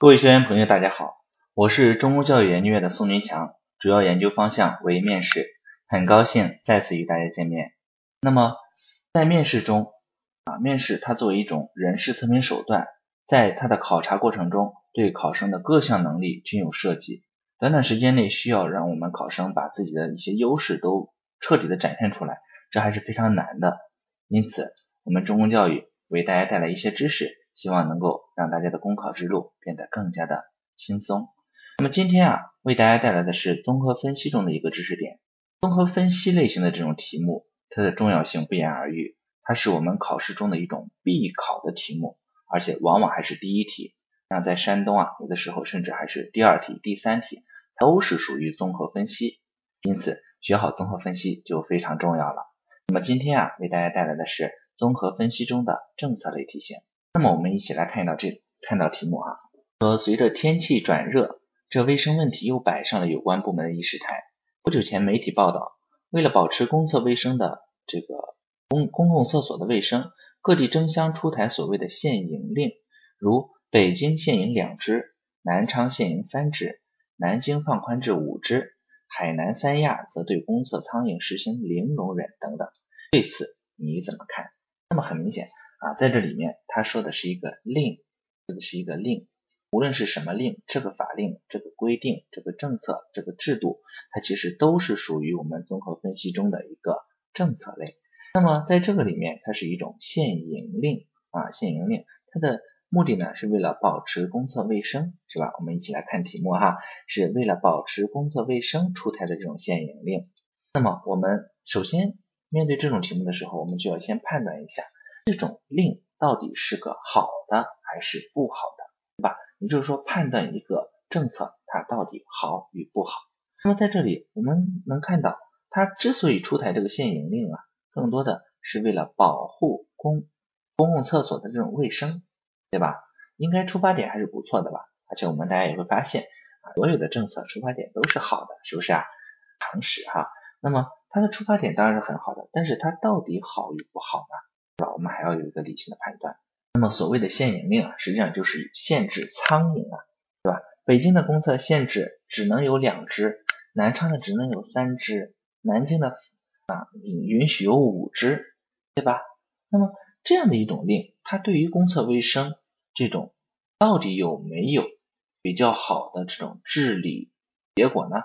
各位学员朋友，大家好，我是中公教育研究院的宋军强，主要研究方向为面试，很高兴再次与大家见面。那么在面试中啊，面试它作为一种人事测评手段，在它的考察过程中，对考生的各项能力均有涉及，短短时间内需要让我们考生把自己的一些优势都彻底的展现出来，这还是非常难的。因此，我们中公教育为大家带来一些知识。希望能够让大家的公考之路变得更加的轻松。那么今天啊，为大家带来的是综合分析中的一个知识点。综合分析类型的这种题目，它的重要性不言而喻，它是我们考试中的一种必考的题目，而且往往还是第一题。那在山东啊，有的时候甚至还是第二题、第三题，都是属于综合分析。因此，学好综合分析就非常重要了。那么今天啊，为大家带来的是综合分析中的政策类题型。那么我们一起来看到这看到题目啊，说随着天气转热，这卫生问题又摆上了有关部门的议事台。不久前媒体报道，为了保持公厕卫生的这个公公共厕所的卫生，各地争相出台所谓的限营令，如北京限营两只，南昌限营三只，南京放宽至五只，海南三亚则对公厕苍蝇实行零容忍等等。对此你怎么看？那么很明显。啊，在这里面他说的是一个令，这个是一个令，无论是什么令，这个法令、这个规定、这个政策、这个制度，它其实都是属于我们综合分析中的一个政策类。那么在这个里面，它是一种限营令啊，限营令，它的目的呢是为了保持公厕卫生，是吧？我们一起来看题目哈，是为了保持公厕卫生出台的这种限营令。那么我们首先面对这种题目的时候，我们就要先判断一下。这种令到底是个好的还是不好的，对吧？也就是说，判断一个政策它到底好与不好。那么在这里我们能看到，它之所以出台这个限营令啊，更多的是为了保护公公共厕所的这种卫生，对吧？应该出发点还是不错的吧？而且我们大家也会发现啊，所有的政策出发点都是好的，是不是啊？常识哈。那么它的出发点当然是很好的，但是它到底好与不好呢？对吧？我们还要有一个理性的判断。那么所谓的限营令啊，实际上就是限制苍蝇啊，对吧？北京的公厕限制只能有两只，南昌的只能有三只，南京的啊允许有五只，对吧？那么这样的一种令，它对于公厕卫生这种到底有没有比较好的这种治理结果呢？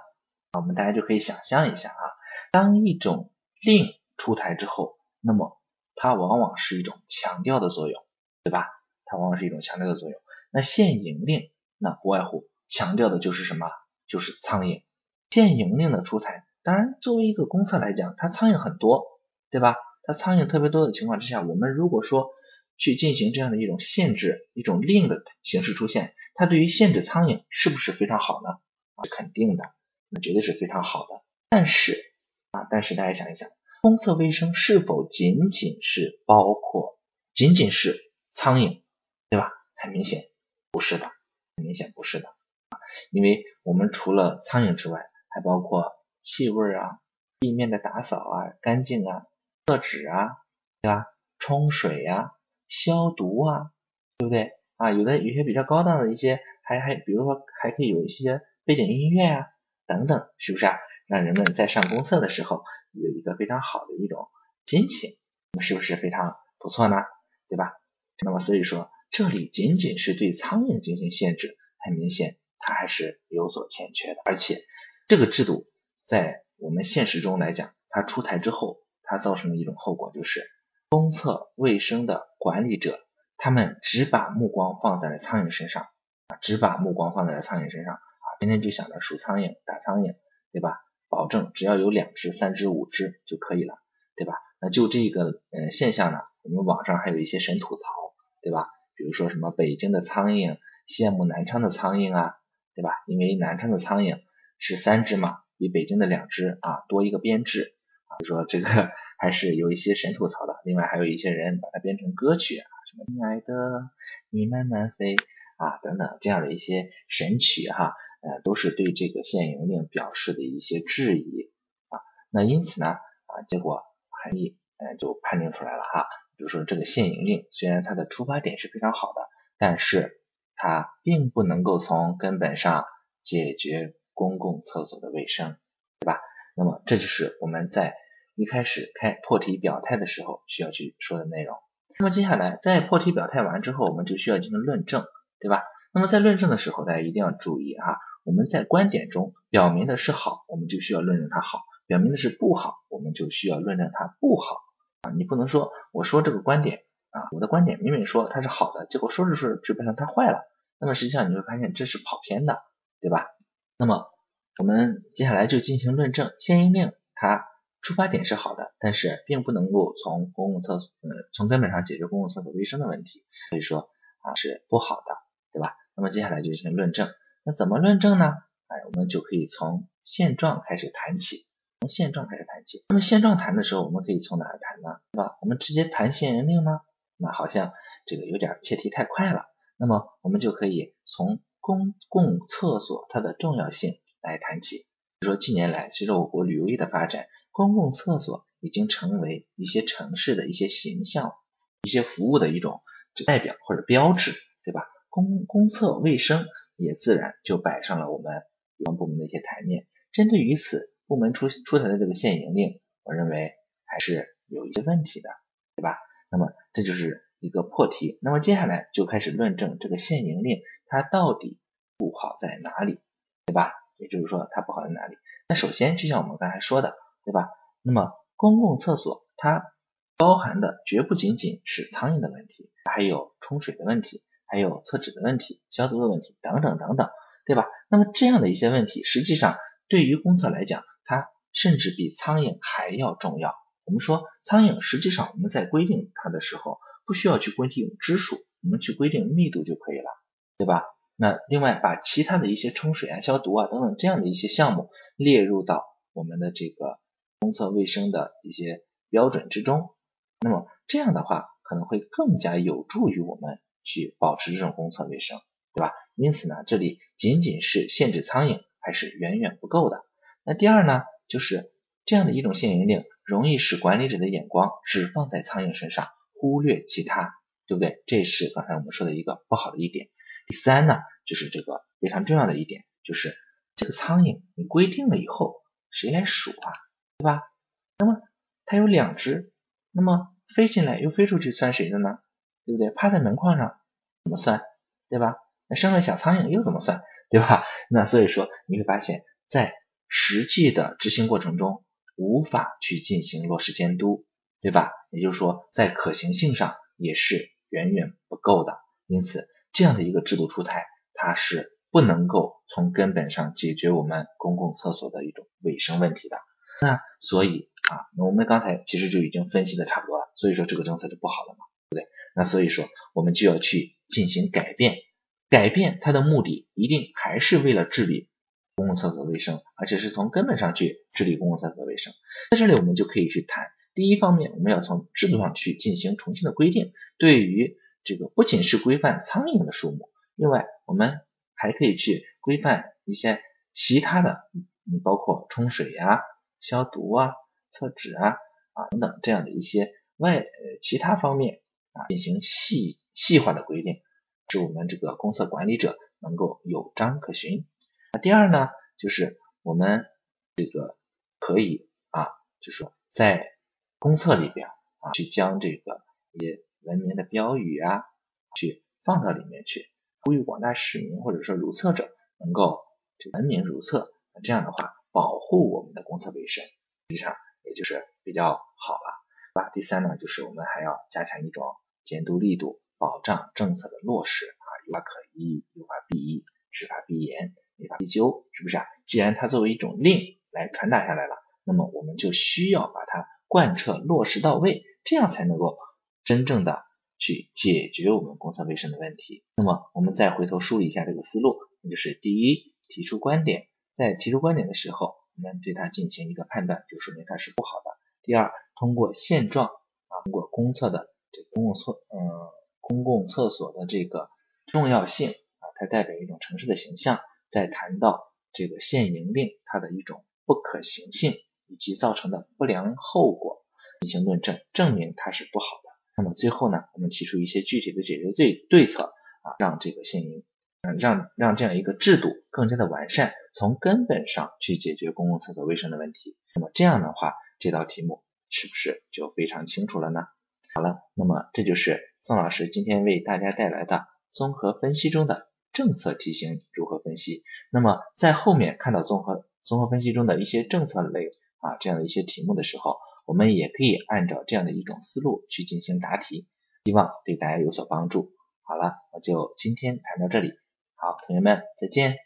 我们大家就可以想象一下啊，当一种令出台之后，那么它往往是一种强调的作用，对吧？它往往是一种强调的作用。那限营令，那不外乎强调的就是什么？就是苍蝇。限营令的出台，当然作为一个公厕来讲，它苍蝇很多，对吧？它苍蝇特别多的情况之下，我们如果说去进行这样的一种限制、一种令的形式出现，它对于限制苍蝇是不是非常好呢？是肯定的，那绝对是非常好的。但是啊，但是大家想一想。公厕卫生是否仅仅是包括仅仅是苍蝇，对吧？很明显不是的，很明显不是的啊，因为我们除了苍蝇之外，还包括气味啊、地面的打扫啊、干净啊、厕纸啊，对吧？冲水呀、消毒啊，对不对啊？有的有些比较高档的一些，还还比如说还可以有一些背景音乐啊等等，是不是啊？让人们在上公厕的时候。有一个非常好的一种心情，那是不是非常不错呢？对吧？那么所以说，这里仅仅是对苍蝇进行限制，很明显它还是有所欠缺的。而且这个制度在我们现实中来讲，它出台之后，它造成的一种后果就是，公厕卫生的管理者，他们只把目光放在了苍蝇身上啊，只把目光放在了苍蝇身上啊，天天就想着数苍蝇、打苍蝇，对吧？保证只要有两只、三只、五只就可以了，对吧？那就这个呃现象呢，我们网上还有一些神吐槽，对吧？比如说什么北京的苍蝇羡慕南昌的苍蝇啊，对吧？因为南昌的苍蝇是三只嘛，比北京的两只啊多一个编制啊，就说这个 还是有一些神吐槽的。另外还有一些人把它编成歌曲啊，什么亲爱的你慢慢飞啊等等这样的一些神曲哈。呃，都是对这个限营令表示的一些质疑啊，那因此呢，啊，结果很易呃就判定出来了哈，比如说这个限营令虽然它的出发点是非常好的，但是它并不能够从根本上解决公共厕所的卫生，对吧？那么这就是我们在一开始开破题表态的时候需要去说的内容。那么接下来在破题表态完之后，我们就需要进行论证，对吧？那么在论证的时候，大家一定要注意啊，我们在观点中表明的是好，我们就需要论证它好；表明的是不好，我们就需要论证它不好啊。你不能说我说这个观点啊，我的观点明明说它是好的，结果说着说着就变成它坏了，那么实际上你会发现这是跑偏的，对吧？那么我们接下来就进行论证，限营令它出发点是好的，但是并不能够从公共厕所呃从根本上解决公共厕所卫生的问题，所以说啊是不好的，对吧？那么接下来就进行论证，那怎么论证呢？哎，我们就可以从现状开始谈起，从现状开始谈起。那么现状谈的时候，我们可以从哪谈呢？对吧？我们直接谈限人令吗？那好像这个有点切题太快了。那么我们就可以从公共厕所它的重要性来谈起。比如说近年来，随着我国旅游业的发展，公共厕所已经成为一些城市的一些形象、一些服务的一种代表或者标志，对吧？公公厕卫生也自然就摆上了我们有关部门的一些台面。针对于此，部门出出台的这个限营令，我认为还是有一些问题的，对吧？那么这就是一个破题。那么接下来就开始论证这个限营令它到底不好在哪里，对吧？也就是说它不好在哪里？那首先就像我们刚才说的，对吧？那么公共厕所它包含的绝不仅仅是苍蝇的问题，还有冲水的问题。还有厕纸的问题、消毒的问题等等等等，对吧？那么这样的一些问题，实际上对于公厕来讲，它甚至比苍蝇还要重要。我们说苍蝇，实际上我们在规定它的时候，不需要去规定支数，我们去规定密度就可以了，对吧？那另外把其他的一些冲水啊、消毒啊等等这样的一些项目列入到我们的这个公厕卫生的一些标准之中，那么这样的话可能会更加有助于我们。去保持这种公厕卫生，对吧？因此呢，这里仅仅是限制苍蝇还是远远不够的。那第二呢，就是这样的一种限营令，容易使管理者的眼光只放在苍蝇身上，忽略其他，对不对？这是刚才我们说的一个不好的一点。第三呢，就是这个非常重要的一点，就是这个苍蝇你规定了以后，谁来数啊？对吧？那么它有两只，那么飞进来又飞出去，算谁的呢？对不对？趴在门框上怎么算？对吧？那生了小苍蝇又怎么算？对吧？那所以说你会发现在实际的执行过程中无法去进行落实监督，对吧？也就是说在可行性上也是远远不够的。因此这样的一个制度出台，它是不能够从根本上解决我们公共厕所的一种卫生问题的。那所以啊，我们刚才其实就已经分析的差不多了。所以说这个政策就不好了嘛。那所以说，我们就要去进行改变，改变它的目的一定还是为了治理公共厕所卫生，而且是从根本上去治理公共厕所卫生。在这里，我们就可以去谈，第一方面，我们要从制度上去进行重新的规定，对于这个不仅是规范苍蝇的数目，另外我们还可以去规范一些其他的，嗯，包括冲水呀、消毒啊、厕纸啊啊等等这样的一些外呃其他方面。啊，进行细细化的规定，使我们这个公厕管理者能够有章可循。那第二呢，就是我们这个可以啊，就说在公厕里边啊，去将这个一些文明的标语啊，去放到里面去，呼吁广大市民或者说如厕者能够这文明如厕。那这样的话，保护我们的公厕卫生，实际上也就是比较好了，对吧？第三呢，就是我们还要加强一种。监督力度，保障政策的落实啊，有法可依，有法必依，执法必严，违法必究，是不是啊？既然它作为一种令来传达下来了，那么我们就需要把它贯彻落实到位，这样才能够真正的去解决我们公厕卫生的问题。那么我们再回头梳理一下这个思路，那就是第一，提出观点，在提出观点的时候，我们对它进行一个判断，就说明它是不好的。第二，通过现状啊，通过公厕的。这公共厕，嗯，公共厕所的这个重要性啊，它代表一种城市的形象。在谈到这个限营令它的一种不可行性以及造成的不良后果进行论证，证明它是不好的。那么最后呢，我们提出一些具体的解决对对策啊，让这个限营，嗯，让让这样一个制度更加的完善，从根本上去解决公共厕所卫生的问题。那么这样的话，这道题目是不是就非常清楚了呢？好了，那么这就是宋老师今天为大家带来的综合分析中的政策题型如何分析。那么在后面看到综合综合分析中的一些政策类啊这样的一些题目的时候，我们也可以按照这样的一种思路去进行答题，希望对大家有所帮助。好了，我就今天谈到这里，好，同学们再见。